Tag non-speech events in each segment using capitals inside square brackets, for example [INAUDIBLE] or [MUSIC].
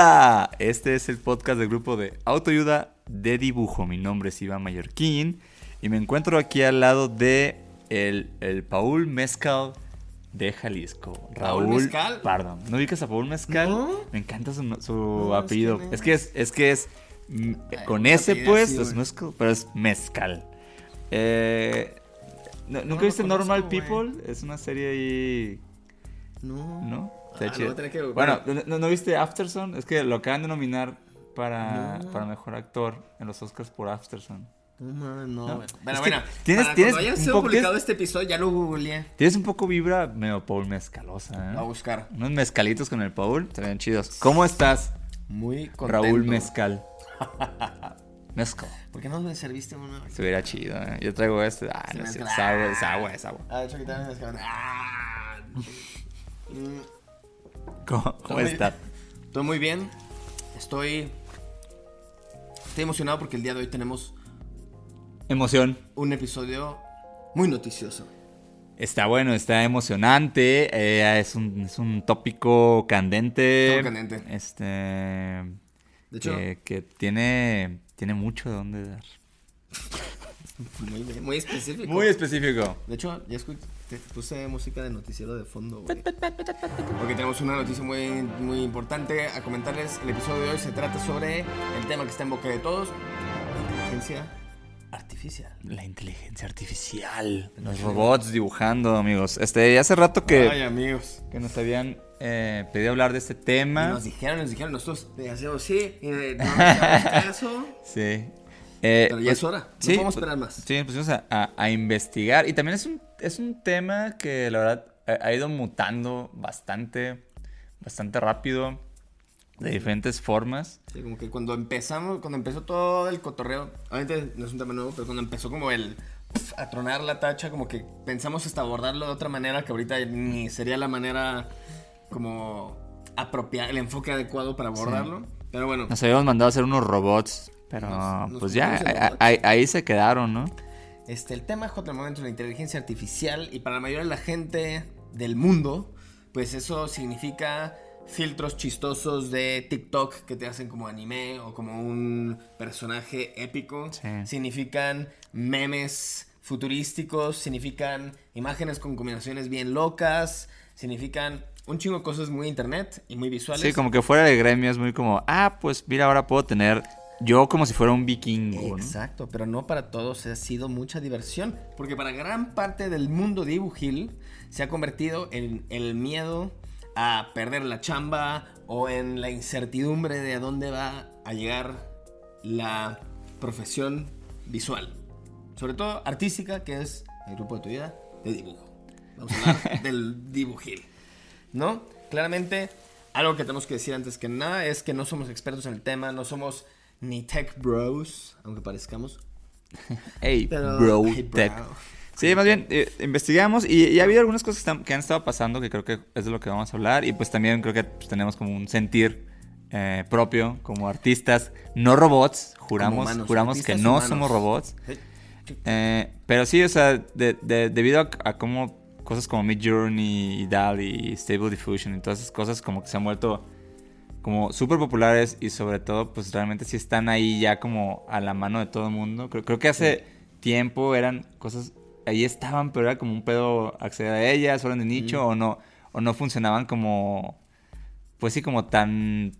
Hola, este es el podcast del grupo de autoayuda de dibujo. Mi nombre es Iván Mallorquín y me encuentro aquí al lado de el, el Paul Mezcal de Jalisco. ¿Paul Raúl, Mezcal? perdón, ¿no ubicas a Paul Mezcal? No. Me encanta su, su No, es apellido. Es que es, es que es mm, Ay, con ese pues, así, es mezcal, pero es mezcal. Eh, ¿no- ¿Nunca viste Normal. People? Es una serie ahí No. ¿No? Ah, Está lo chido. que- Bueno, ¿no, no- viste Afterson? Es que lo acaban de nominar para, No. para mejor actor en los Oscars por Afterson. No, no. No. Bueno, Es bueno, que tienes- para tienes cuando haya publicado este episodio, ya lo googleé. Tienes un poco vibra medio Paul mezcalosa, ¿eh? A buscar. Unos mezcalitos con el Paul, ven chidos. ¿Cómo estás, Muy contento. Raúl Mezcal? [LAUGHS] Mezcal. ¿Por qué no me serviste uno? Se hubiera chido, ¿eh? Yo traigo este. Ah, Se no cierto, es agua, es agua, es agua. Ah, de hecho, aquí también me escapan. Ah. [LAUGHS] ¿Cómo, cómo Estoy muy- estás? Estoy muy bien. Estoy. Estoy emocionado porque el día de hoy tenemos Emoción. un episodio muy noticioso. Está bueno, está emocionante. eh, es, un, es un tópico candente. Todo candente. Este. De hecho, que, que tiene, tiene mucho de dónde dar. [LAUGHS] muy, muy específico. Muy específico. De hecho, ya escuché, te puse música de noticiero de fondo, güey. Porque tenemos una noticia muy, muy importante a comentarles. El episodio de hoy se trata sobre el tema que está en boca de todos, la inteligencia artificial. La inteligencia artificial. Los robots dibujando, amigos. Este, hace rato que, Ay, amigos. que nos habían eh, pedido hablar de este Y tema. nos dijeron, nos dijeron, nosotros le hacemos sí, y eh, no nos caso. Sí. Eh, Pero ya pues, es hora, no sí, podemos pues, esperar más. Sí, nos pusimos a, a- a investigar. Y también es un, es un tema que la verdad ha, ha ido mutando bastante, bastante rápido, de diferentes formas. Sí, como que cuando empezamos, cuando empezó todo el cotorreo, obviamente no es un tema nuevo, pero cuando empezó como el pf, a tronar la tacha, como que pensamos hasta abordarlo de otra manera que ahorita ni sería la manera como apropiada, el enfoque adecuado para abordarlo. Pero bueno, Nos habíamos mandado a hacer unos robots, pero Nos- nos pues ya, ahí, ahí- se quedaron, ¿no? este, el tema hot del momento es la inteligencia artificial y para la mayoría de la gente del mundo, pues eso significa filtros chistosos de TikTok que te hacen como anime o como un personaje épico. Sí. Significan memes futurísticos, significan imágenes con combinaciones bien locas, significan un chingo de cosas muy internet y muy visuales. Sí, como que fuera de gremio es muy como, ah, pues mira, ahora puedo tener yo como si fuera un vikingo, ¿no? Exacto, pero no para todos ha sido mucha diversión, porque para gran parte del mundo dibujil se ha convertido en el miedo a perder la chamba o en la incertidumbre de a dónde va a llegar la profesión visual, sobre todo artística, que es el grupo de tu vida de dibujo. Vamos a hablar [LAUGHS] del dibujil, ¿no? Claramente, algo que tenemos que decir antes que nada es que no somos expertos en el tema, no somos ni tech bros, aunque parezcamos. [LAUGHS] Hey, Pero, bro, hey, bro. tech. Sí, más bien, eh, investigamos y, y ha habido algunas cosas que, están- que han estado pasando que creo que es de lo que vamos a hablar y pues también creo que pues, tenemos como un sentir eh, propio como artistas, no robots, juramos, humanos, juramos que no humanos. somos robots. Eh, pero sí, o sea, de- de- debido a, a cómo cosas como Mid Journey y DALI y Stable Diffusion y todas esas cosas como que se han vuelto como súper populares y sobre todo pues realmente sí están ahí ya como a la mano de todo el mundo. Creo, creo que hace tiempo eran cosas, ahí estaban, pero era como un pedo acceder a ellas, fueron de nicho o no, o no funcionaban como, pues sí, como tan,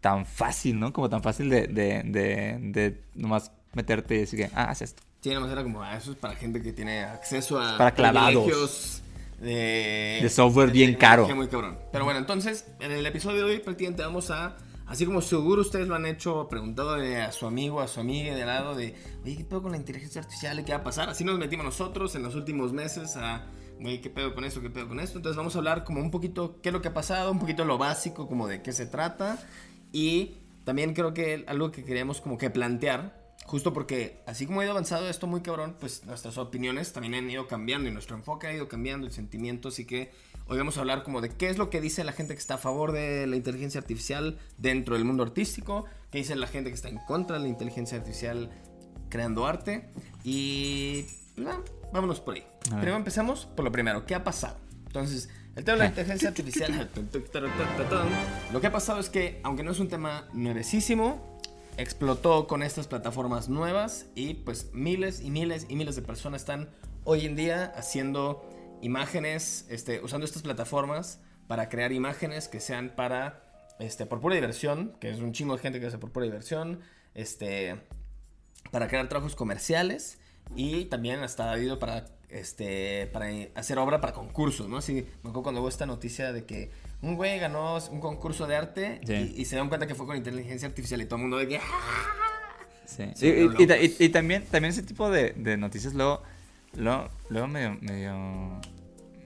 tan fácil, ¿no? Como tan fácil de, de, de, de nomás meterte y decir que, ah, haz esto. Sí, nomás era como, ah, eso es para gente que tiene acceso a Para clavados. privilegios de, De software bien caro. Muy cabrón. Pero bueno, entonces, en el episodio de hoy prácticamente vamos a, así como seguro ustedes lo han hecho, preguntado a su amigo, a su amiga de lado de, oye, ¿qué pedo con la inteligencia artificial? ¿Qué va a pasar? Así nos metimos nosotros en los últimos meses a, oye, ¿qué pedo con esto? ¿Qué pedo con esto? Entonces vamos a hablar como un poquito qué es lo que ha pasado, un poquito lo básico, como de qué se trata. Y también creo que algo que queríamos como que plantear, justo porque así como ha ido avanzado esto muy cabrón, pues nuestras opiniones también han ido cambiando y nuestro enfoque ha ido cambiando, el sentimiento, así que hoy vamos a hablar como de qué es lo que dice la gente que está a favor de la inteligencia artificial dentro del mundo artístico, qué dice la gente que está en contra de la inteligencia artificial creando arte y pues, va, vámonos por ahí. Primero empezamos por lo primero, ¿qué ha pasado? Entonces, el tema de la inteligencia [LAUGHS] artificial, [LAUGHS] lo que ha pasado es que, aunque no es un tema nuevecísimo, explotó con estas plataformas nuevas y pues miles y miles y miles de personas están hoy en día haciendo imágenes, este, usando estas plataformas para crear imágenes que sean para, este, por pura diversión, que es un chingo de gente que hace por pura diversión, este, para crear trabajos comerciales y también hasta ha habido para este para hacer obra para concursos, ¿no? Así me acuerdo cuando hubo esta noticia de que un güey ganó un concurso de arte Sí. y, y se dan cuenta que fue con inteligencia artificial y todo el mundo de que ¡ah! Sí. Sí, y, también, también ese tipo de, de noticias luego, luego, luego medio, medio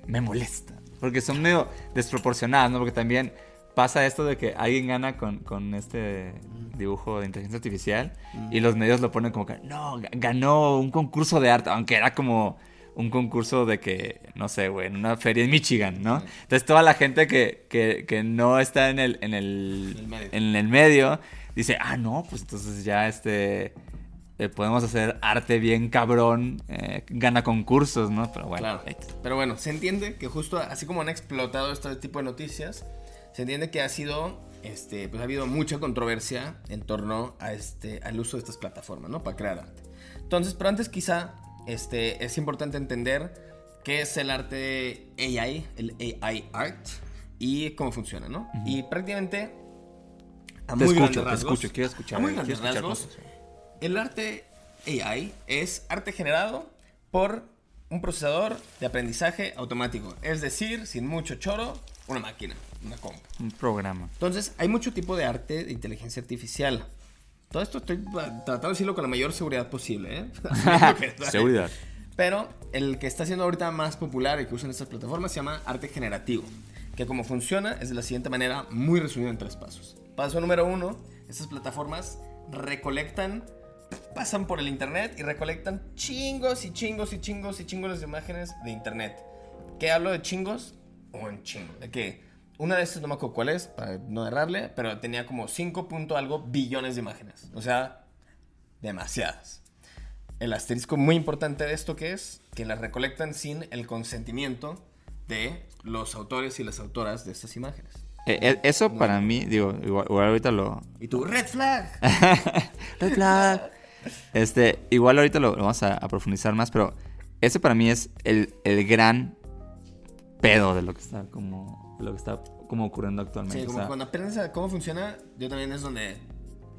me molesta. Porque son medio desproporcionadas, ¿no? Porque también pasa esto de que alguien gana con, con este dibujo de inteligencia artificial y los medios lo ponen como que, no, ga- ganó un concurso de arte, aunque era como un concurso de que, no sé, güey, en una feria en Michigan, ¿no? Entonces toda la gente que, que, que no está en el, en el, medio. en el medio dice, ah, no, pues entonces ya este... eh, podemos hacer arte bien cabrón, eh, gana concursos, ¿no? Pero bueno, Claro. Pero bueno, se entiende que justo así como han explotado este tipo de noticias, se entiende que ha sido, este, pues ha habido mucha controversia en torno a este, al uso de estas plataformas, ¿no? Para crear arte. Entonces, pero antes quizá, este, es importante entender qué es el arte AI, el AI art, y cómo funciona, ¿no? Y prácticamente, a Te muy escucho, grandes te rasgos, escucho, quiero escuchar, A muy grandes escuchar rasgos, cosas. el arte AI es arte generado por un procesador de aprendizaje automático. Es decir, sin mucho choro, una máquina, una compu. Un programa. Entonces, hay mucho tipo de arte de inteligencia artificial. Todo esto estoy tratando de decirlo con la mayor seguridad posible, ¿eh? [LAUGHS] [LAUGHS] Seguridad. Pero el que está siendo ahorita más popular y que usan estas plataformas se llama arte generativo. Que como funciona es de la siguiente manera, muy resumido en tres pasos. Paso número uno, estas plataformas recolectan, pasan por el internet y recolectan chingos y chingos y chingos y chingos de imágenes de internet. ¿Qué hablo de chingos? Un chingo. De que una de estas no me acuerdo cuál es, para no errarle, pero tenía como 5 punto algo billones de imágenes. O sea, demasiadas. El asterisco muy importante de esto que es que las recolectan sin el consentimiento de los autores y las autoras de estas imágenes. Eh, eh, eso para mí, digo, igual, igual ahorita lo... Y tu red flag. [LAUGHS] Red flag. Este, igual ahorita lo, lo vamos a, a profundizar más, pero ese para mí es el, el gran pedo de lo que está como, lo que está como ocurriendo actualmente. Sí, o como sea, cuando aprendes a cómo funciona, yo también es donde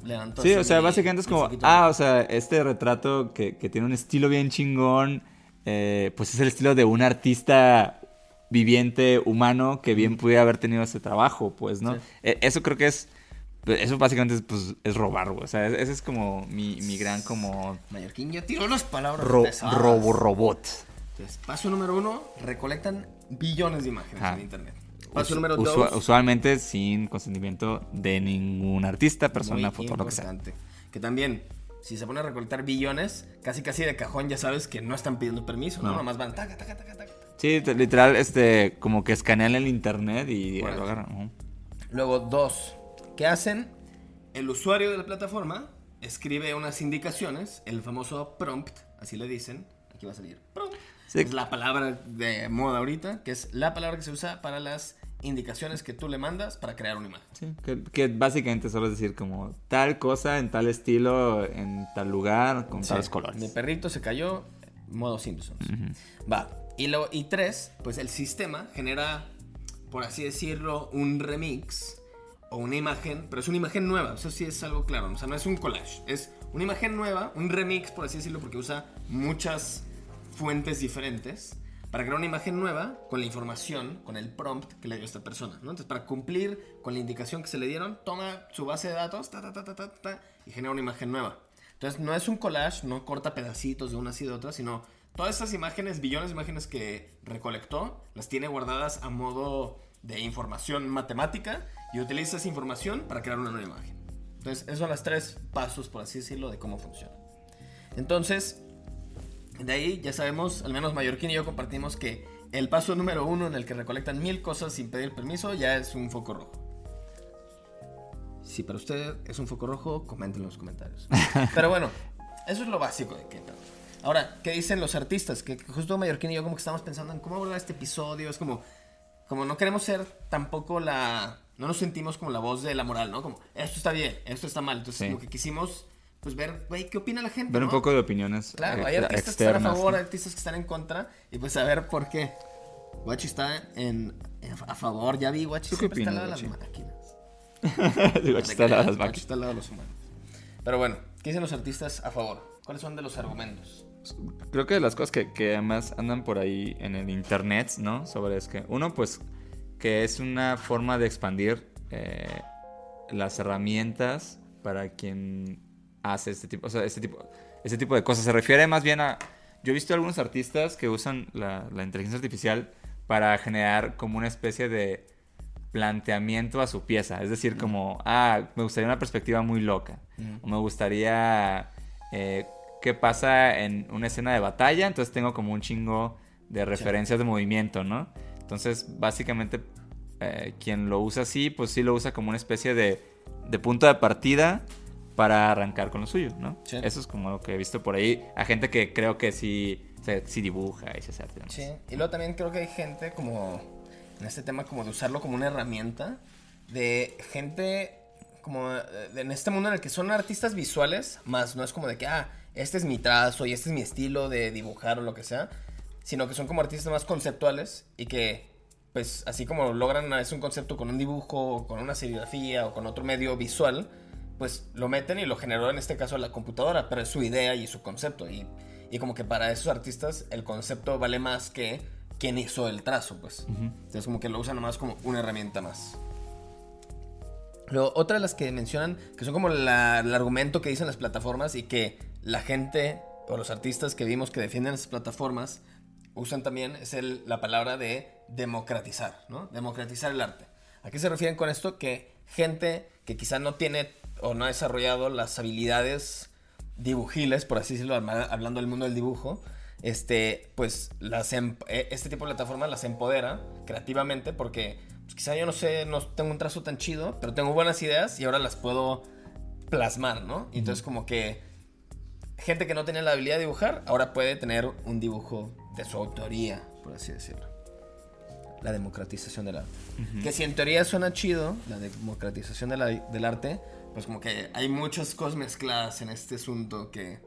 levanto. Sí, o sea, básicamente es como, ah, o sea, este retrato que, que tiene un estilo bien chingón, eh, pues es el estilo de un artista viviente, humano, que bien pudiera haber tenido ese trabajo, pues, ¿no? Sí. Eh, eso creo que es, eso básicamente es, pues, es robar, güey. O sea, ese es como mi, mi gran como Mallorquín ya tiró las palabras ro- pesadas. robo robot. Entonces, paso número uno, recolectan billones de imágenes Ajá. en internet. Paso número dos, usualmente sin consentimiento de ningún artista, persona, foto, lo que sea. que también, si se pone a recolectar billones, casi casi de cajón ya sabes que no están pidiendo permiso, ¿no? No. Nomás van taca, taca, taca, taca. Sí, te- literal, este, como que escanean el internet y Bueno. lo agarran. Ujú. Luego, dos, ¿qué hacen? El usuario de la plataforma escribe unas indicaciones, el famoso prompt, así le dicen. Aquí va a salir prompt. Sí. Es la palabra de moda ahorita, que es la palabra que se usa para las indicaciones que tú le mandas para crear una imagen. Sí, que, que básicamente solo es decir como tal cosa en tal estilo, en tal lugar, con tales Sí. colores. Mi perrito se cayó, modo Simpsons. Va. Y, luego, y tres, pues el sistema genera, por así decirlo, un remix o una imagen, pero es una imagen nueva, eso sí es algo claro, o sea, no es un collage, es una imagen nueva, un remix, por así decirlo, porque usa muchas fuentes diferentes para crear una imagen nueva con la información, con el prompt que le dio esta persona, ¿no? Entonces, para cumplir con la indicación que se le dieron, toma su base de datos, ta, ta, ta, ta, ta, y genera una imagen nueva. Entonces, no es un collage, no corta pedacitos de una y de otra, sino todas esas imágenes, billones de imágenes que recolectó, las tiene guardadas a modo de información matemática y utiliza esa información para crear una nueva imagen. Entonces, esos son los tres pasos, por así decirlo, de cómo funciona. Entonces, de ahí ya sabemos, al menos Mallorquín y yo compartimos que el paso número uno en el que recolectan mil cosas sin pedir permiso ya es un foco rojo. Si para usted es un foco rojo, comenten en los comentarios. [LAUGHS] Pero bueno, eso es lo básico de que Ahora, ¿qué dicen los artistas? Que justo Mallorquín y yo como que estamos pensando en cómo abordar este episodio. Es como, como no queremos ser tampoco la... No nos sentimos como la voz de la moral, ¿no? Como, esto está bien, esto está mal. Entonces, lo que quisimos, pues ver, güey, ¿qué opina la gente? Ver un poco de opiniones Claro, hay artistas que están a favor, hay artistas que están en contra. Y pues a ver por qué. Guachi está en, a favor, ya vi, Guachi siempre está al lado de las máquinas. [LAUGHS] Guachi está al lado de las máquinas. está al lado de los humanos. Pero bueno, ¿qué dicen los artistas a favor? ¿Cuáles son de los argumentos? creo que de las cosas que, que, además andan por ahí en el internet, ¿no? Sobre es que, uno, pues, que es una forma de expandir eh, las herramientas para quien hace este tipo, o sea, este tipo, este tipo de cosas. Se refiere más bien a, yo he visto algunos artistas que usan la, la inteligencia artificial para generar como una especie de planteamiento a su pieza. Es decir, como, ah, me gustaría una perspectiva muy loca. O me gustaría eh, qué pasa en una escena de batalla, entonces tengo como un chingo de referencias de movimiento, ¿no? Entonces, básicamente, eh, quien lo usa así, pues sí lo usa como una especie de, de punto de partida para arrancar con lo suyo, ¿no? Eso es como lo que he visto por ahí. A gente que creo que sí, sí dibuja y se hace arte. Sí, y luego también creo que hay gente como, en este tema, como de usarlo como una herramienta, de gente como en este mundo en el que son artistas visuales, más no es como de que, ah, este es mi trazo y este es mi estilo de dibujar o lo que sea, sino que son como artistas más conceptuales y que, pues, así como logran es un concepto con un dibujo, o con una serigrafía o con otro medio visual, pues lo meten y lo generó en este caso la computadora, pero es su idea y su concepto. Y, y como que para esos artistas el concepto vale más que quien hizo el trazo, pues. Entonces como que lo usan nomás como una herramienta más. Luego, otra de las que mencionan, que son como el argumento que dicen las plataformas y que la gente o los artistas que vimos que defienden esas plataformas usan también es el, la palabra de democratizar, ¿no? Democratizar el arte. ¿A qué se refieren con esto? Que gente que quizá no tiene o no ha desarrollado las habilidades dibujiles, por así decirlo, hablando del mundo del dibujo, este, pues las em, e, este tipo de plataformas las empodera creativamente porque pues, quizá yo no sé, no tengo un trazo tan chido, pero tengo buenas ideas y ahora las puedo plasmar, ¿no? entonces como que gente que no tenía la habilidad de dibujar, ahora puede tener un dibujo de su autoría, por así decirlo. La democratización del arte. Que si en teoría suena chido, la democratización del arte, pues como que hay muchas cosas mezcladas en este asunto que,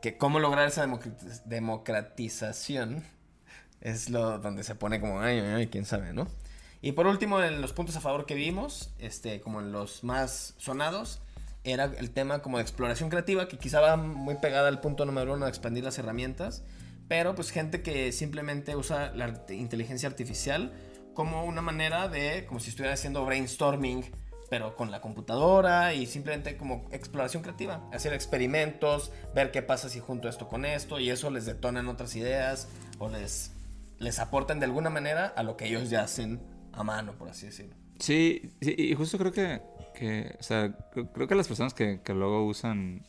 que cómo lograr esa democratización es lo donde se pone como, ay, ay, quién sabe, ¿no? Y por último, en los puntos a favor que vimos, este, como en los más sonados, era el tema como de exploración creativa, que quizá va muy pegada al punto número uno de expandir las herramientas, pero pues gente que simplemente usa la inteligencia artificial como una manera de, como si estuviera haciendo brainstorming, pero con la computadora y simplemente como exploración creativa, hacer experimentos, ver qué pasa si junto esto con esto y eso les detonan otras ideas o les, les aportan de alguna manera a lo que ellos ya hacen a mano, por así decirlo. Sí, sí y justo creo que que, o sea, creo que las personas que, que luego usan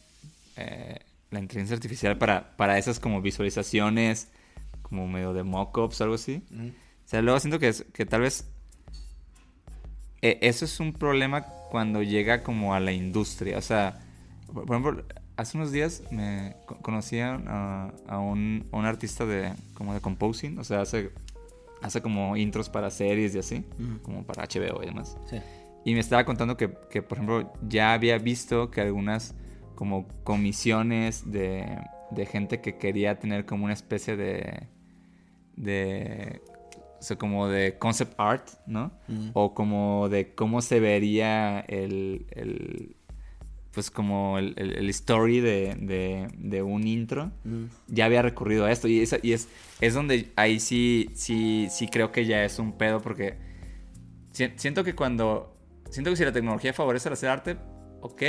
eh, la inteligencia artificial para, para esas como visualizaciones, como medio de mock-ups o algo así, o sea, luego siento que, es, que tal vez eh, eso es un problema cuando llega como a la industria, o sea, por, ejemplo, hace unos días me conocí a, a, un, un, artista de como de composing, o sea, hace, hace como intros para series y así, como para HBO y demás. Sí. Y me estaba contando que, que, por ejemplo, ya había visto que algunas como comisiones de, de gente que quería tener como una especie de... de o sea, como de concept art, ¿no? Mm. O como de cómo se vería el, el pues como el, el, story de, de, de, un intro, mm. ya había recurrido a esto. Y, es, y es, es donde ahí sí, sí, sí creo que ya es un pedo porque siento que cuando siento que si la tecnología favorece el hacer arte, ok,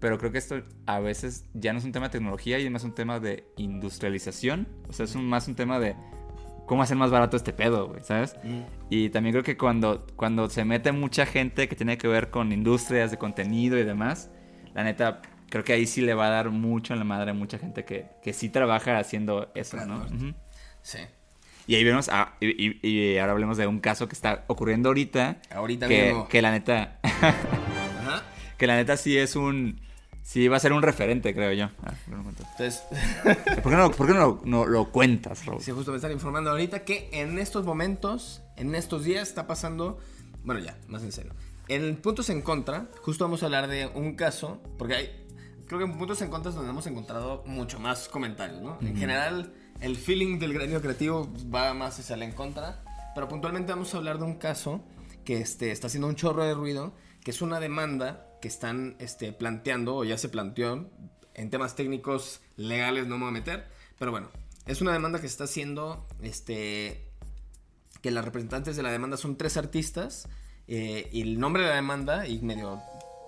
pero creo que esto a veces ya no es un tema de tecnología y es más un tema de industrialización. O sea, es más un tema de cómo hacer más barato este pedo, güey, ¿sabes? Y también creo que cuando, cuando se mete mucha gente que tiene que ver con industrias de contenido y demás, la neta, creo que ahí sí le va a dar mucho en la madre a mucha gente que, que sí trabaja haciendo eso, ¿no? Sí. Y ahí vemos, ah, y, y- y ahora hablemos de un caso que está ocurriendo ahorita. Ahorita que, mismo. que la neta, [LAUGHS] Ajá. que la neta sí es un, sí va a ser un referente, creo yo. Ah, no. Entonces, ¿Por qué no, por qué no no lo cuentas, Raúl? sí, justo me están informando ahorita que en estos momentos, en estos días está pasando, bueno ya, más en serio. En puntos en contra, justo vamos a hablar de un caso, porque hay, creo que en puntos en contra es donde hemos encontrado mucho más comentarios, ¿no? En general, el feeling del gremio creativo va más hacia el en contra, pero puntualmente vamos a hablar de un caso que este, está haciendo un chorro de ruido, que es una demanda que están este, planteando, o ya se planteó, en temas técnicos legales no me voy a meter, pero bueno, es una demanda que está haciendo, este, que las representantes de la demanda son tres artistas, eh, y el nombre de la demanda, y medio,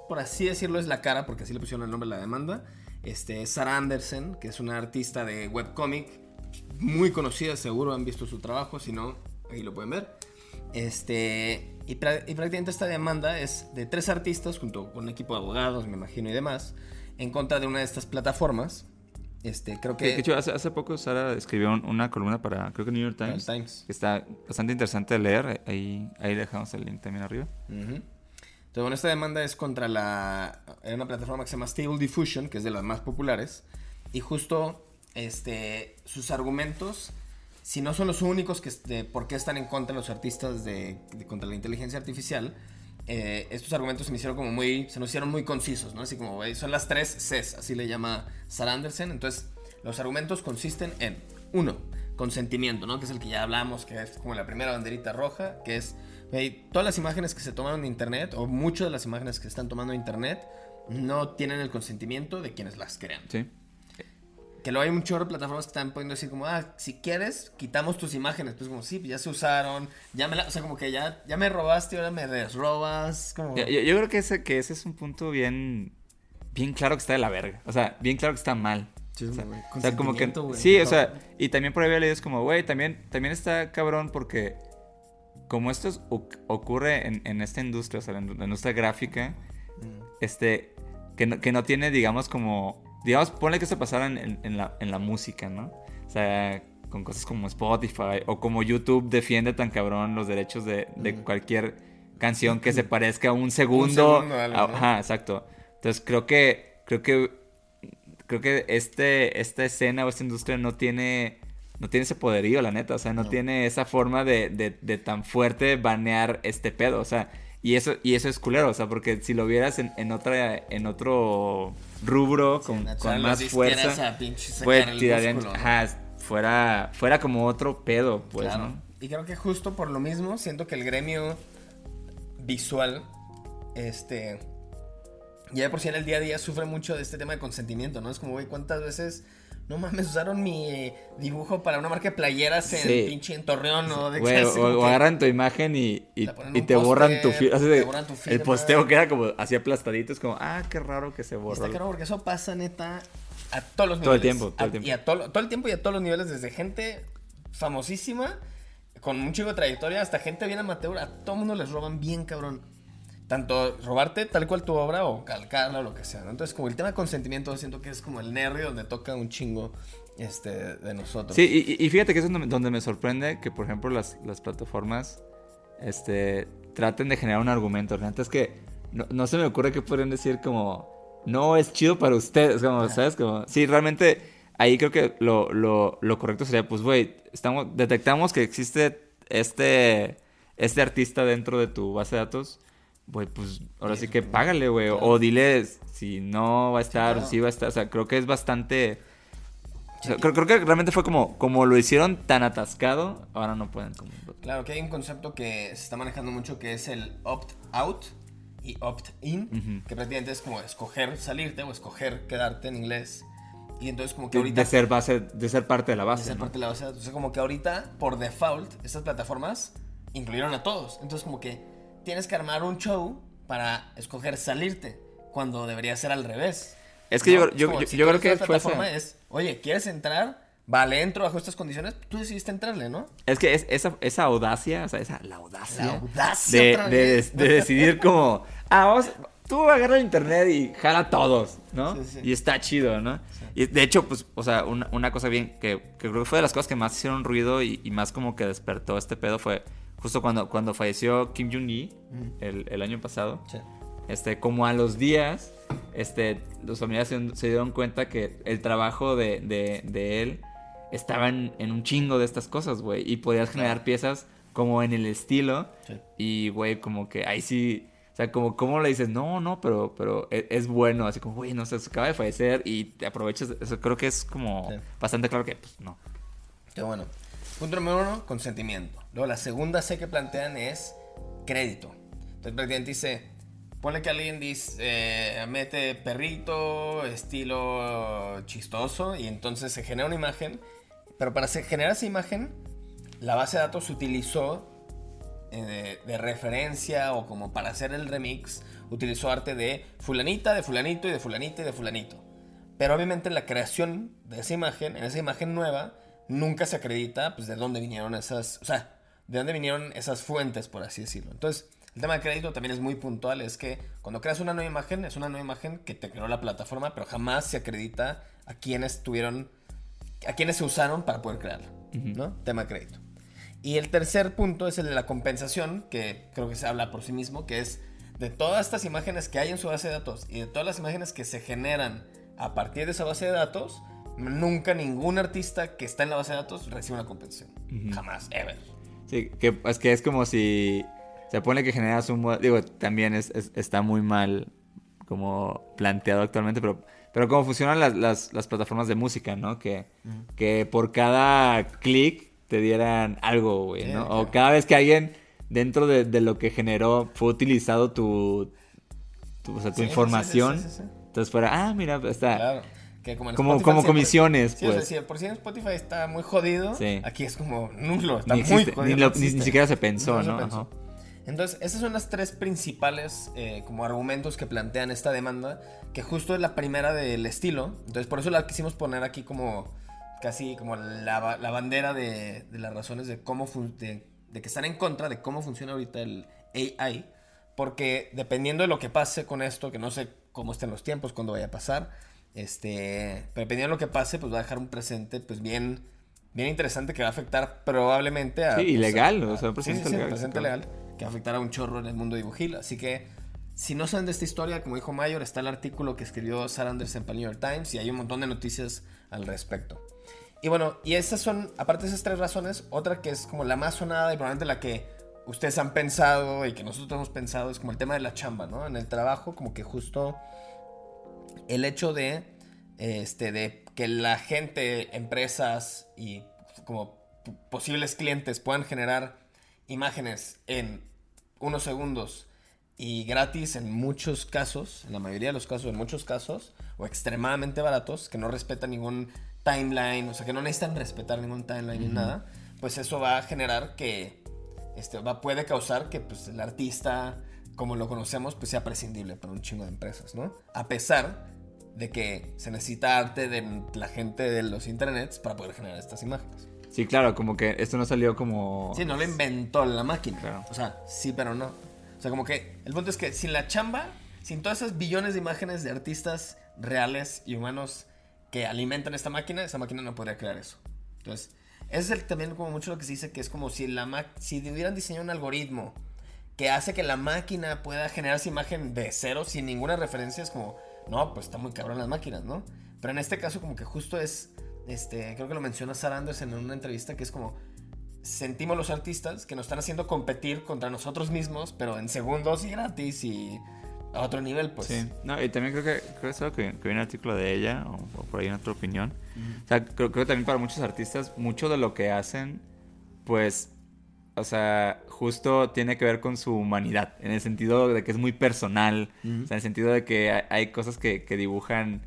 por así decirlo, es la cara, porque así le pusieron el nombre de la demanda, este, es Sarah Anderson, que es una artista de webcomic, muy conocida, seguro han visto su trabajo, si no, ahí lo pueden ver. Este, y, y prácticamente esta demanda es de tres artistas junto con un equipo de abogados, me imagino, y demás, en contra de una de estas plataformas. Este, creo Que, de hecho, hace, hace poco Sara escribió un- una columna para, creo que New York New Times, York Times. que está bastante interesante de leer. Ahí, ahí dejamos el link también arriba. Ujú. Entonces, bueno, esta demanda es contra la. Era una plataforma que se llama Stable Diffusion, que es de las más populares. Y justo este, sus argumentos, si no son los únicos que de por qué están en contra los artistas de, de- contra la inteligencia artificial, eh, estos argumentos se me hicieron como muy. Se nos hicieron muy concisos, ¿no? Así como, son las tres Cs, así le llama Sarah Anderson. Entonces, los argumentos consisten en: uno, consentimiento, ¿no? Que es el que ya hablamos, que es como la primera banderita roja, que es, güey, todas las imágenes que se tomaron de internet, o muchas de las imágenes que se están tomando de internet, no tienen el consentimiento de quienes las crean. Sí. Que luego hay un chorro de plataformas que están poniendo decir como, ah, si quieres, quitamos tus imágenes. Pues como, sí, pues ya se usaron, ya me la, o sea, como que ya, ya me robaste ahora me desrobas, como... Yo, yo- yo creo que ese, que ese es un punto bien, bien claro que está de la verga. O sea, bien claro que está mal. Sí, o sea, güey, o sea, como que... Sí, o sea, y también por ahí había leído es como, güey, también, también está cabrón porque como esto es- oc- ocurre en, en esta industria, o sea, en la industria gráfica, Mm. este, que no, que no tiene, digamos, como, digamos, ponle que esto pasara en, en- en la, en la música, ¿no? O sea, con cosas como Spotify o como YouTube defiende tan cabrón los derechos de, de Mm. cualquier canción que se [LAUGHS] parezca a un segundo. segundo algo, a- ¿no? Ajá, exacto. Entonces creo que, creo que, creo que este, esta escena o esta industria no tiene, no tiene ese poderío, la neta. O sea, no, No. tiene esa forma de, de, de tan fuerte banear este pedo. O sea, y eso, y eso es culero, o sea, porque si lo vieras en, en otra, en otro rubro, con, Echar con las más fuerza, ¿no? ajá, fuera, fuera como otro pedo, pues, Claro. ¿no? Y creo que justo por lo mismo siento que el gremio visual, este, ya de por sí en el día a día sufre mucho de este tema de consentimiento, ¿no? Es como, güey, ¿cuántas veces, no mames, usaron mi dibujo para una marca de playeras en Sí. pinche en Torreón o de o, así agarran tu imagen y, y, te borran tu te borran tu El posteo queda como así aplastadito. Es como, ah, qué raro que se. Está claro porque eso pasa neta a todos los niveles. Todo el tiempo, todo el A- tiempo. Y a todo, todo el tiempo y a todos los niveles, desde gente famosísima, con un chico de trayectoria, hasta gente bien amateur, a todo mundo les roban bien cabrón. Tanto robarte tal cual tu obra o calcarla o lo que sea, ¿no? Entonces, como el tema de consentimiento, siento que es como el nervio donde toca un chingo este, de nosotros. Sí, y, y fíjate que eso es donde, donde me sorprende que, por ejemplo, las, las plataformas este, traten de generar un argumento. La es que no, no se me ocurre que podrían decir como, no es chido para ustedes, como, ¿sabes? Como, sí, realmente ahí creo que lo, lo, lo correcto sería, pues, güey, detectamos que existe este, este artista dentro de tu base de datos. Güey, pues ahora sí que págale, güey. Claro. O dile si no va a estar, claro. si va a estar. O sea, creo que es bastante. o sea, creo, creo que realmente fue como, como lo hicieron tan atascado, ahora no pueden. Claro que hay un concepto que se está manejando mucho que es el opt-out y opt-in, Ujú. que prácticamente es como escoger salirte o escoger quedarte en inglés. Y entonces como que De, ahorita... de ser base, de ser parte de la de base. ser ¿no? parte de la base de sea, como que ahorita, por default, estas plataformas incluyeron a todos. Entonces como que tienes que armar un show para escoger salirte, cuando debería ser al revés. Es que yo- yo- yo- si yo creo que fue es, oye, ¿quieres entrar? vale, entro bajo estas condiciones, tú decidiste entrarle, ¿no? Es que es, esa, esa audacia, o sea, esa, la audacia. La audacia de, otra de- vez. de decidir como, ah, vamos, tú agarra el internet y jala a todos, ¿no? Sí, sí. Y está chido, ¿no? Y de hecho, pues, o sea, una, una cosa bien que, que creo que fue de las cosas que más hicieron ruido y, y más como que despertó este pedo fue justo cuando, cuando falleció Kim Jong-un el, el año pasado. Sí. Este, como a los días, este, los familiares se, se dieron cuenta que el trabajo de, de, de él estaba en, en un chingo de estas cosas, güey. Y podías generar piezas como en el estilo. Sí. Y, güey, como que ahí sí. O sea, como, ¿cómo le dices? No, no, pero, pero e- es, bueno. Así como, güey, no sé, se acaba de fallecer y te aprovechas. Eso creo que es como Sí. bastante claro que, pues, no. Qué bueno. Punto número uno, consentimiento. Luego la segunda C que plantean es crédito. Entonces prácticamente dice, ponle que alguien dice, eh, mete perrito, estilo chistoso, y entonces se genera una imagen, pero para se- generar esa imagen, la base de datos utilizó eh, de, de referencia o como para hacer el remix, utilizó arte de fulanita, de fulanito y de fulanita y de fulanito. Pero obviamente en la creación de esa imagen, en esa imagen nueva, nunca se acredita pues de dónde vinieron esas, o sea, de dónde vinieron esas fuentes, por así decirlo. Entonces, el tema de crédito también es muy puntual, es que cuando creas una nueva imagen, es una nueva imagen que te creó la plataforma, pero jamás se acredita a quienes tuvieron, a quienes se usaron para poder crearla, ¿no? Tema de crédito. Y el tercer punto es el de la compensación, que creo que se habla por sí mismo, que es de todas estas imágenes que hay en su base de datos y de todas las imágenes que se generan a partir de esa base de datos, nunca ningún artista que está en la base de datos recibe una compensación. Jamás, ever. Sí, que es que es como si se pone que generas un digo, también es, es- está muy mal como planteado actualmente, pero, pero cómo funcionan las, las, las plataformas de música, ¿no? Que, que por cada clic te dieran algo, güey, ¿no? O cada vez que alguien dentro de, de lo que generó fue utilizado tu, tu, o sea, tu Sí, información, sí, sí. entonces fuera, ah, mira, está... Claro. Que como Como- Spotify como comisiones, Sí, o sea, pues. si de por si en Spotify está muy jodido, Sí. aquí es como nulo, está Ni, muy existe, jodido. ni, no lo- ni- ni siquiera se pensó, No se ¿no? pensó. Ajá. Entonces, esas son las tres principales eh, como argumentos que plantean esta demanda, que justo es la primera del estilo. Entonces, por eso la quisimos poner aquí como casi como la, la bandera de, de las razones de cómo de, de que están en contra de cómo funciona ahorita el AI, porque dependiendo de lo que pase con esto, que no sé cómo estén los tiempos, cuándo vaya a pasar, este, pero dependiendo de lo que pase, pues va a dejar un presente pues bien bien interesante que va a afectar probablemente a Sí, pues, ilegal, a- o sea, un presente sí, sí, legal, presente claro. legal que va a afectar a un chorro en el mundo dibujil. Así que, si no saben de esta historia, como dijo Mayor, está el artículo que escribió Sarah Anderson para el New York Times y hay un montón de noticias al respecto. Y bueno, y esas son, aparte de esas tres razones, otra que es como la más sonada y probablemente la que ustedes han pensado y que nosotros hemos pensado es como el tema de la chamba, ¿no? En el trabajo, como que justo el hecho de, este, de que la gente, empresas y como posibles clientes puedan generar imágenes en unos segundos y gratis en muchos casos, en la mayoría de los casos, en muchos casos, o extremadamente baratos, que no respetan ningún timeline, o sea, que no necesitan respetar ningún timeline ni nada, pues eso va a generar que, este, va, puede causar que pues, el artista, como lo conocemos, pues sea prescindible para un chingo de empresas, ¿no? A pesar de que se necesita arte de la gente de los internets para poder generar estas imágenes. Sí, claro, como que esto no salió como... Sí, no lo inventó la máquina. Claro. O sea, sí, pero no. O sea, como que el punto es que sin la chamba, sin todas esas billones de imágenes de artistas reales y humanos que alimentan esta máquina, esa máquina no podría crear eso. Entonces, es el- también como mucho lo que se dice que es como si la ma- si hubieran diseñado un algoritmo que hace que la máquina pueda generar esa imagen de cero sin ninguna referencia, es como, no, pues está muy cabrón las máquinas, ¿no? Pero en este caso como que justo es, este, creo que lo menciona Sarah Anderson en una entrevista, que es como, sentimos los artistas que nos están haciendo competir contra nosotros mismos, pero en segundos y gratis y a otro nivel, pues. Sí, no, y también creo que, creo que que, que vi un artículo de ella, o, o por ahí en otra opinión. O sea, creo, creo que también para muchos artistas, mucho de lo que hacen, pues, o sea, justo tiene que ver con su humanidad, en el sentido de que es muy personal, o sea, en el sentido de que hay, hay cosas que, que dibujan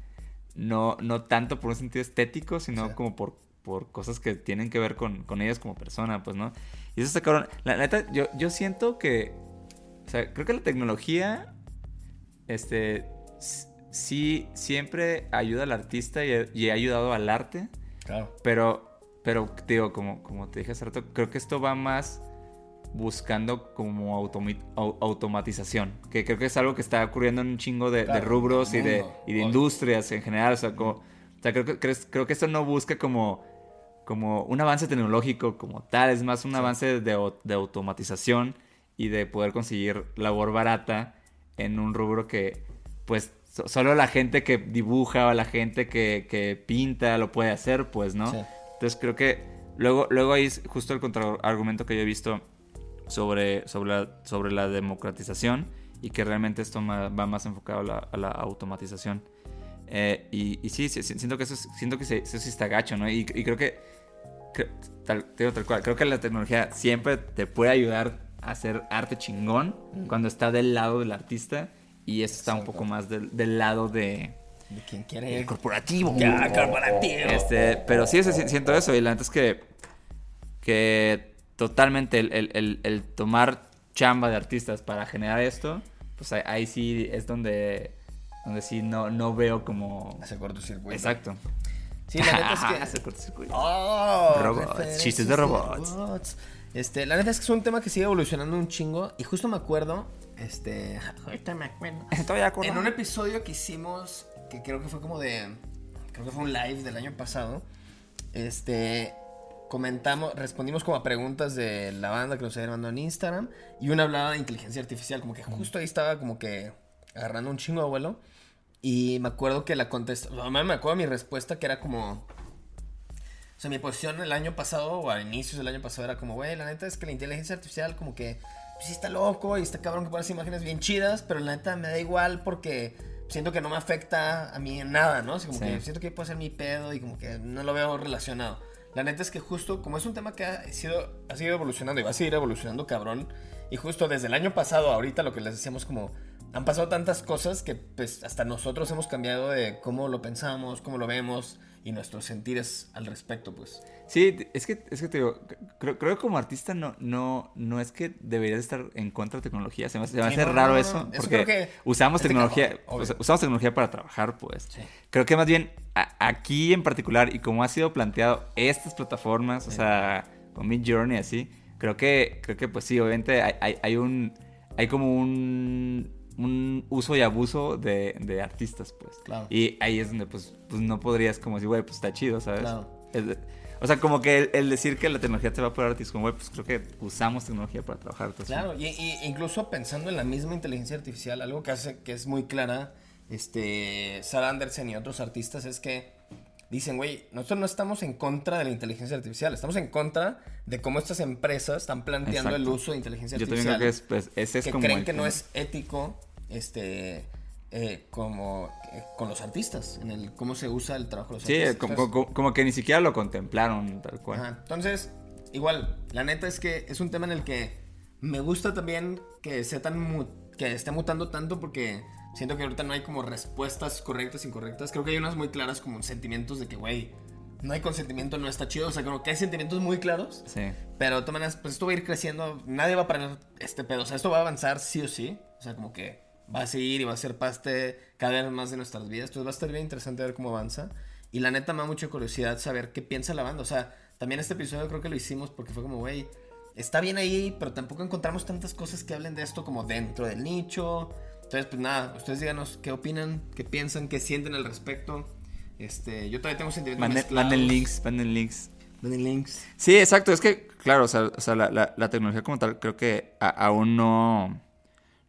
no, no tanto por un sentido estético, sino Sí. como por, por cosas que tienen que ver con, con ellas como persona, pues, ¿no? Y eso está cabrón. La neta, yo, yo siento que, o sea, creo que la tecnología este sí siempre ayuda al artista y, y ha ayudado al arte Claro. Pero, pero digo, como, como te dije hace rato, creo que esto va más buscando como automatización. Que creo que es algo que está ocurriendo en un chingo de, de Claro, rubros y de, y de industrias en general. O sea, como, o sea, creo, que, creo, creo que esto no busca como, como un avance tecnológico como tal, es más un avance de, de automatización y de poder conseguir labor barata en un rubro que, pues, so- solo la gente que dibuja o la gente que, que pinta lo puede hacer, pues, ¿no? Sí. Entonces creo que luego, luego ahí es justo el contraargumento que yo he visto sobre, sobre, la, sobre la democratización y que realmente esto va más enfocado a la, a la automatización. Eh, y, y sí, sí, siento que eso, es- siento que se- eso sí está gacho, ¿no? Y, y creo que, cre- tal, digo tal cual, creo que la tecnología siempre te puede ayudar a hacer arte chingón cuando está del lado del artista y eso está un poco más del, del lado de, De quien quiere. corporativo. Ya, corporativo. Este, pero sí, siento eso. Y la neta es que, que totalmente el, el- el- el tomar chamba de artistas para generar esto, pues ahí, ahí sí es donde, donde sí no, no veo como... Hace cortocircuito. Exacto. Sí, la neta es [LAUGHS] que. Hace cortocircuito. Oh, Robots, chistes de robots. Este, la neta es que es un tema que sigue evolucionando un chingo. Y justo me acuerdo. Este. [LAUGHS] Ahorita me acuerdo. Estoy de acuerdo. En un episodio que hicimos. Que creo que fue como de. Creo que fue un live del año pasado. Este. Comentamos, respondimos como a preguntas de la banda que nos habían mandado en Instagram. Y una hablaba de inteligencia artificial. Como que justo ahí estaba como que agarrando un chingo de vuelo. Y me acuerdo que la contesta. Me acuerdo mi respuesta que era como. O sea, mi posición el año pasado, o a inicios del año pasado, era como, güey, la neta es que la inteligencia artificial, como que, pues sí está loco y está cabrón que pones imágenes bien chidas, pero la neta me da igual porque siento que no me afecta a mí en nada, ¿no? Así como Sí. que siento que puede ser mi pedo y como que no lo veo relacionado. La neta es que justo, como es un tema que ha sido, ha sido evolucionando y va a seguir evolucionando, cabrón, y justo desde el año pasado ahorita lo que les decíamos como, han pasado tantas cosas que pues hasta nosotros hemos cambiado de cómo lo pensamos, cómo lo vemos y nuestros sentires al respecto, pues. Sí, es que, es que te digo, creo, creo que como artista no, no, no es que deberías estar en contra de tecnología. Se me, se me Sí, hace no, raro no, eso. Porque que usamos tecnología, o sea, usamos tecnología para trabajar, pues. Sí. Creo que más bien a- aquí en particular, y como ha sido planteado estas plataformas, o sea, con Mid Journey así, creo que, creo que pues sí, obviamente hay, hay, hay un. Hay como un. Un uso y abuso de, de artistas, pues. Claro. Y ahí es donde pues, pues no podrías como decir, güey, pues está chido, ¿sabes? Claro. O sea, como que el, el decir que la tecnología te va a poder artistas como, güey, pues creo que usamos tecnología para trabajar. entonces, Claro, y, y incluso pensando en la misma inteligencia artificial, algo que hace que es muy clara, este, Sarah Anderson y otros artistas es que dicen, güey, nosotros no estamos en contra de la inteligencia artificial, estamos en contra de cómo estas empresas están planteando Exacto. el uso de inteligencia Yo también artificial. creo que es, pues, ese es que como... creen el que no es ético, este, eh, como eh, con los artistas, en el cómo se usa el trabajo de los Sí, artistas. como, Entonces- como- como que ni siquiera lo contemplaron tal cual. Ajá. Entonces, igual, la neta es que es un tema en el que me gusta también que sea tan que esté mutando tanto porque siento que ahorita no hay como respuestas correctas e incorrectas. Creo que hay unas muy claras como sentimientos de que, güey, no hay consentimiento, no está chido. O sea, como que hay sentimientos muy claros. Sí. Pero de todas maneras, pues esto va a ir creciendo. Nadie va a parar este pedo. O sea, esto va a avanzar sí o sí. O sea, como que va a seguir y va a ser parte cada vez más de nuestras vidas. Entonces va a estar bien interesante ver cómo avanza. Y la neta me da mucha curiosidad saber qué piensa la banda. O sea, también este episodio creo que lo hicimos porque fue como, güey, está bien ahí, pero tampoco encontramos tantas cosas que hablen de esto como dentro del nicho. Entonces, pues nada, ustedes díganos qué opinan, qué piensan, qué sienten al respecto. Este, yo todavía tengo sentimientos Manden, links, manden links. Manden links. Sí, exacto. Es que, claro, o sea, o sea, la, la- la tecnología como tal creo que a- aún no,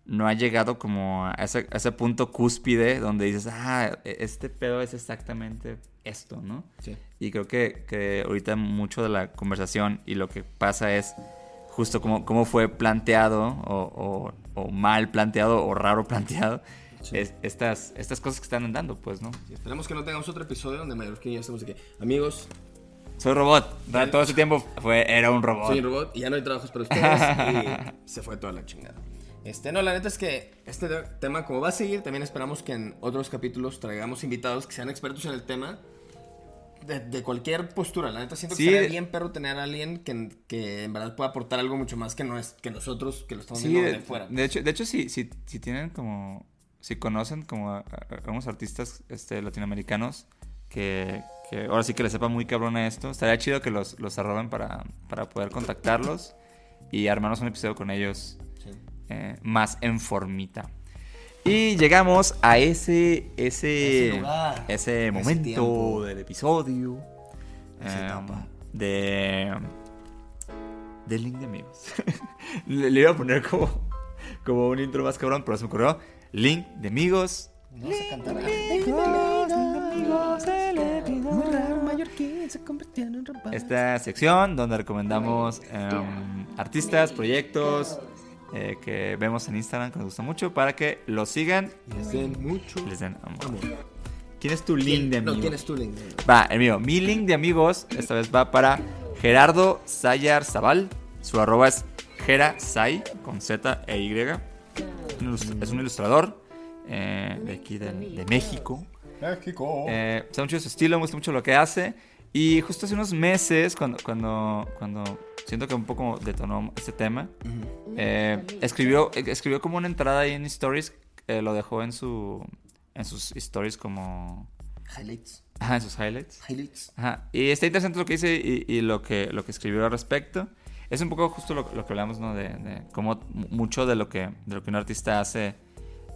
no ha llegado como a ese, a ese punto cúspide donde dices, ah, e- este pedo es exactamente esto, ¿no? Sí. Y creo que, que ahorita mucho de la conversación y lo que pasa es justo cómo, cómo fue planteado o, o- o mal planteado o raro planteado Sí. es- estas, estas cosas que están andando, pues, ¿no? Y esperemos que no tengamos otro episodio donde Mallorquín y yo estemos aquí. Amigos, Soy robot. Ra- Todo ese tiempo fue, era un robot. soy un robot y ya no hay trabajos para ustedes [LAUGHS] y se fue toda la chingada. Este, no, la neta es que este tema como va a seguir, también esperamos que en otros capítulos traigamos invitados que sean expertos en el tema de, de cualquier postura. La neta siento que sería bien perro tener a alguien que, que en verdad pueda aportar algo mucho más que, no es, que nosotros que lo estamos Sí, viendo de, de fuera. de hecho, de hecho si, si, si tienen como, si conocen como a, a- a unos artistas este, latinoamericanos que, que ahora sí que le sepa muy cabrón a esto. Estaría chido que los, los arroben para, para poder contactarlos y armarnos un episodio con ellos Sí. eh, más en formita. Y llegamos a ese, ese, Ese lugar, ese momento tiempo. del episodio etapa. de del link de amigos. [LAUGHS] le, le iba a poner como, como un intro más cabrón, pero se me ocurrió link de amigos. Mallorquín se convirtió en un rapaz. esta sección donde recomendamos em, artistas, proyectos eh, que vemos en Instagram que nos gusta mucho para que los sigan Les den mucho les den amor. amor. ¿Quién es tu link de No, amigos? ¿quién es tu link? Va, el mío. Mi link de amigos esta vez va para Gerardo Sayar Zabal. Su arroba es gerasai con Z e Y. Es un ilustrador eh, de aquí de, de México. México. Eh, me gusta mucho su estilo, me gusta mucho lo que hace. Y justo hace unos meses, cuando, cuando, cuando siento que un poco detonó este tema, eh, escribió, escribió como una entrada ahí en Stories, eh, lo dejó en, su, en sus Stories como... Highlights. Ajá, en sus highlights. Highlights. Ajá. Y está interesante lo que dice y, y lo, que, lo que escribió al respecto. Es un poco justo lo, lo que hablamos, ¿no? De, de cómo mu- mucho de lo que, de lo que un artista hace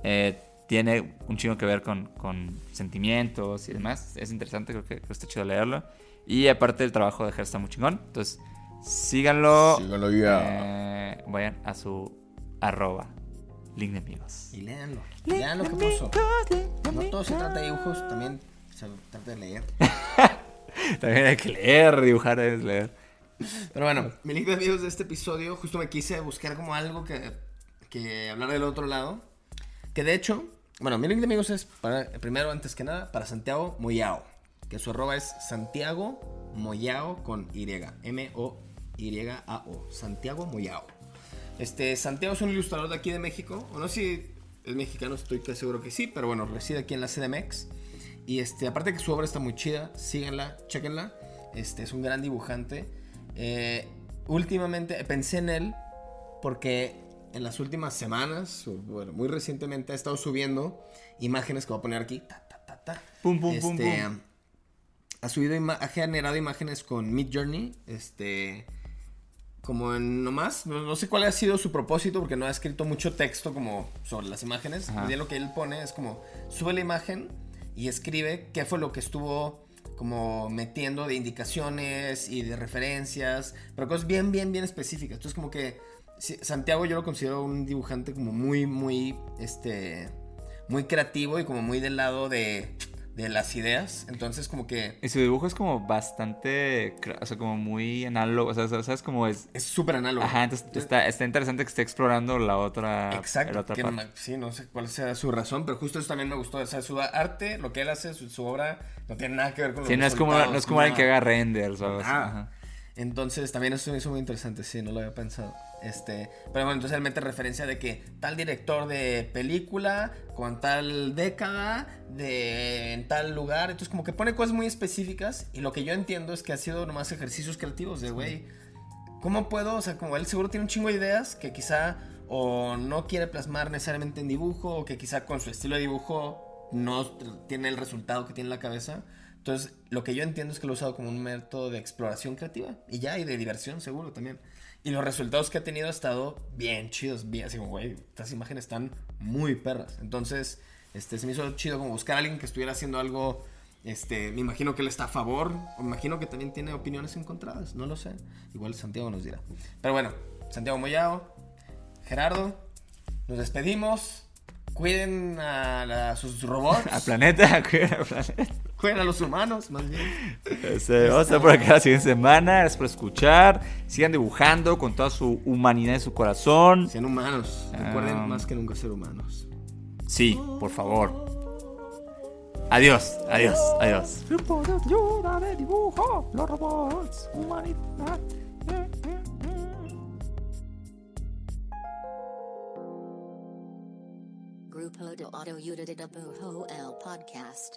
eh, tiene un chingo que ver con, con sentimientos y demás. Es interesante, creo que, creo que está chido leerlo. Y aparte el trabajo de Ger está muy chingón. Entonces, síganlo. Síganlo ya. Eh, vayan a su arroba. Link de amigos. Y léanlo. Lean lo que puso. No todo se trata de dibujos, también se trata de leer. [LAUGHS] También hay que leer, dibujar es leer. Pero bueno, mi link de amigos de este episodio, justo me quise buscar como algo que, que hablar del otro lado. Que de hecho, bueno, mi link de amigos es para, primero, antes que nada, para Santiago Moyao. Que su arroba es Santiago Moyao con Y. M-O-Y-A-O. Santiago Moyao. Este, Santiago es un ilustrador de aquí de México. O no sé si es mexicano, estoy casi seguro que sí. Pero bueno, reside aquí en la CDMX. Y este, aparte que su obra está muy chida, síganla, chequenla. Este, es un gran dibujante. Eh, últimamente pensé en él porque en las últimas semanas, o, bueno, muy recientemente, ha estado subiendo imágenes que voy a poner aquí. Ta, ta, ta, ta. Pum, pum, pum, Este, pum. Ha subido, ha generado imágenes con Mid Journey. Este, como en nomás, no, no sé cuál ha sido su propósito porque no ha escrito mucho texto como sobre las imágenes. Bien lo que él pone es como sube la imagen y escribe qué fue lo que estuvo como metiendo de indicaciones y de referencias, pero cosas bien, bien, bien específicas. Entonces como que sí, Santiago yo lo considero un dibujante como muy, muy, este, muy creativo y como muy del lado de, de las ideas. Entonces como que Y su dibujo es como bastante, o sea, como muy análogo, o sea, ¿sabes cómo es? es súper análogo. Ajá, entonces está, está interesante que esté explorando la otra, Exacto, la otra que parte. no- sí, no sé cuál sea su razón, pero justo eso también me gustó. O sea, su arte, lo que él hace, su, su obra, no tiene nada que ver con los Sí, no es como, no es como alguien que haga renders o algo así. Entonces, también eso me hizo muy interesante, sí, no lo había pensado. Este, pero bueno, entonces él mete referencia de que tal director de película con tal década de en tal lugar, entonces como que pone cosas muy específicas y lo que yo entiendo es que ha sido nomás ejercicios creativos de güey, ¿cómo puedo? O sea, como él seguro tiene un chingo de ideas que quizá o no quiere plasmar necesariamente en dibujo o que quizá con su estilo de dibujo no tiene el resultado que tiene en la cabeza. Entonces, lo que yo entiendo es que lo ha usado como un método de exploración creativa y ya, y de diversión seguro también. Y los resultados que ha tenido han estado bien chidos, bien, así como, güey, estas imágenes están muy perras. Entonces, este, se me hizo chido como buscar a alguien que estuviera haciendo algo, este, me imagino que él está a favor, me imagino que también tiene opiniones encontradas, no lo sé. Igual Santiago nos dirá. Pero bueno, Santiago Moyao, Gerardo, nos despedimos. Cuiden a, a sus robots. [LAUGHS] Al planeta, [LAUGHS] cuiden al planeta. Cuiden a los humanos, más bien. Este, vamos a estar por acá la siguiente semana. Gracias por escuchar. Sigan dibujando con toda su humanidad y su corazón. Sean humanos. Recuerden Ah. más que nunca ser humanos. Sí, por favor. Adiós, adiós, adiós. Grupo de ayuda de dibujo, los robots, humanidad. Grupo de Autoayuda de Bujo el Podcast.